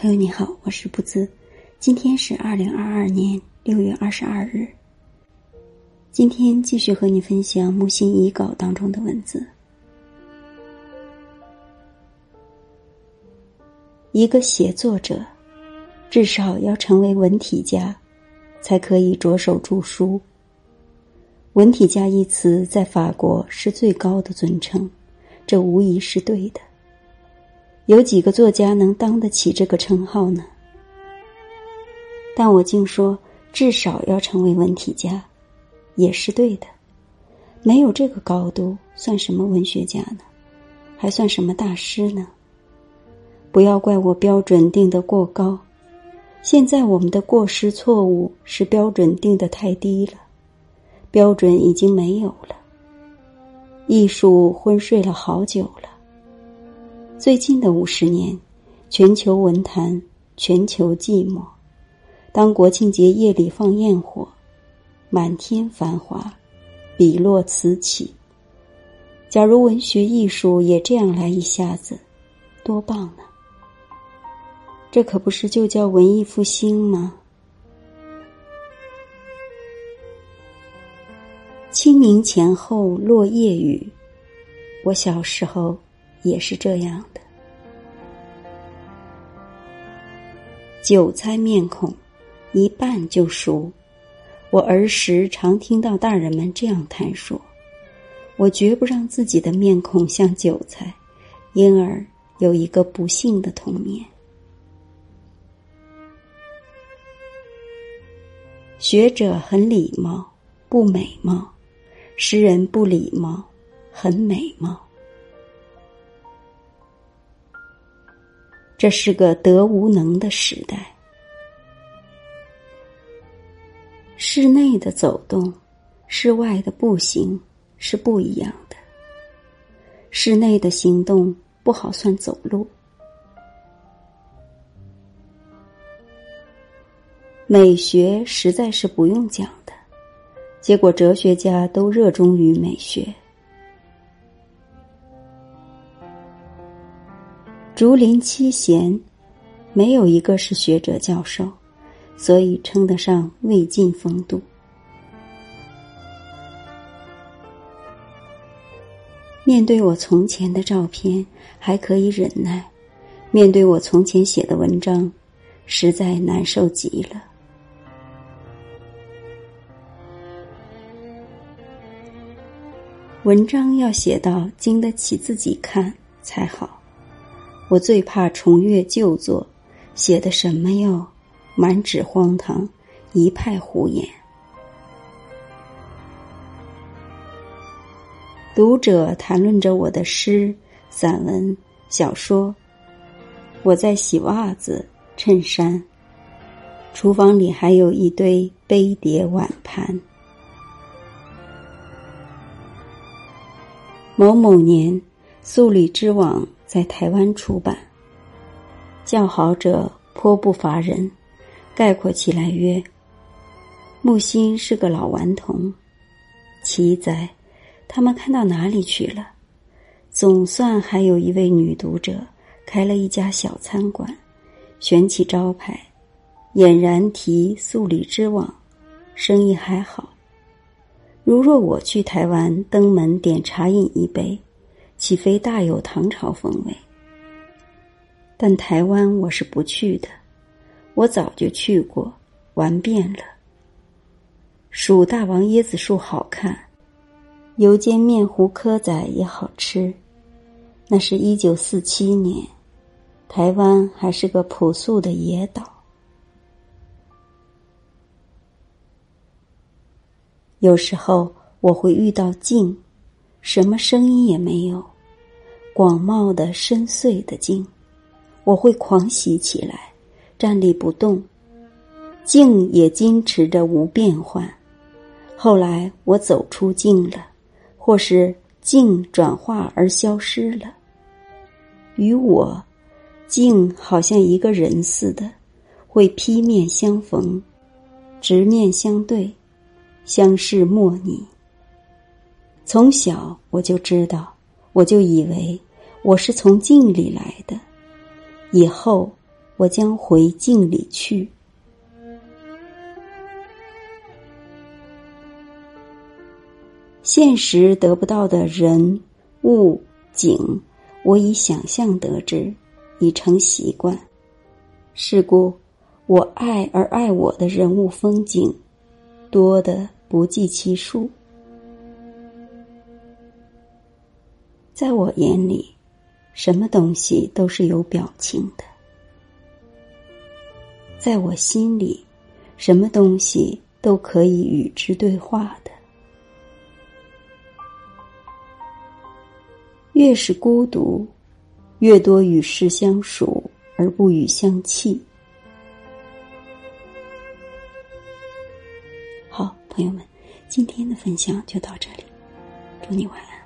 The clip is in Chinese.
朋友你好，我是不兹，今天是二零二二年六月二十二日。今天继续和你分享木心遗稿当中的文字。一个写作者，至少要成为文体家，才可以着手著书。文体家一词在法国是最高的尊称，这无疑是对的。有几个作家能当得起这个称号呢？但我竟说，至少要成为文体家，也是对的。没有这个高度，算什么文学家呢？还算什么大师呢？不要怪我标准定得过高。现在我们的过失错误是标准定得太低了，标准已经没有了。艺术昏睡了好久了。最近的五十年，全球文坛，全球寂寞。当国庆节夜里放焰火，满天繁华，笔落此起。假如文学艺术也这样来一下子，多棒呢！这可不是就叫文艺复兴吗？清明前后落叶雨，我小时候。也是这样的，韭菜面孔，一半就熟。我儿时常听到大人们这样谈说，我绝不让自己的面孔像韭菜，因而有一个不幸的童年。学者很礼貌，不美貌；诗人不礼貌，很美貌。这是个德无能的时代。室内的走动，室外的步行是不一样的。室内的行动不好算走路。美学实在是不用讲的，结果哲学家都热衷于美学。竹林七贤，没有一个是学者教授，所以称得上魏晋风度。面对我从前的照片，还可以忍耐；面对我从前写的文章，实在难受极了。文章要写到经得起自己看才好。我最怕重阅旧作，写的什么哟？满纸荒唐，一派胡言。读者谈论着我的诗、散文、小说，我在洗袜子、衬衫，厨房里还有一堆杯碟碗盘。某某年，素里之网。在台湾出版，叫好者颇不乏人。概括起来曰：木心是个老顽童。奇哉，他们看到哪里去了？总算还有一位女读者，开了一家小餐馆，悬起招牌，俨然提素里之网，生意还好。如若我去台湾登门点茶饮一杯。岂非大有唐朝风味？但台湾我是不去的，我早就去过，玩遍了。蜀大王椰子树好看，油煎面糊蚵仔也好吃。那是一九四七年，台湾还是个朴素的野岛。有时候我会遇到静。什么声音也没有，广袤的深邃的静，我会狂喜起来，站立不动，静也矜持着无变换。后来我走出静了，或是静转化而消失了。与我，静好像一个人似的，会劈面相逢，直面相对，相视莫拟。从小我就知道，我就以为我是从镜里来的，以后我将回镜里去。现实得不到的人物景，我以想象得知，已成习惯。是故，我爱而爱我的人物风景，多的不计其数。在我眼里，什么东西都是有表情的；在我心里，什么东西都可以与之对话的。越是孤独，越多与世相属而不与相弃。好，朋友们，今天的分享就到这里，祝你晚安。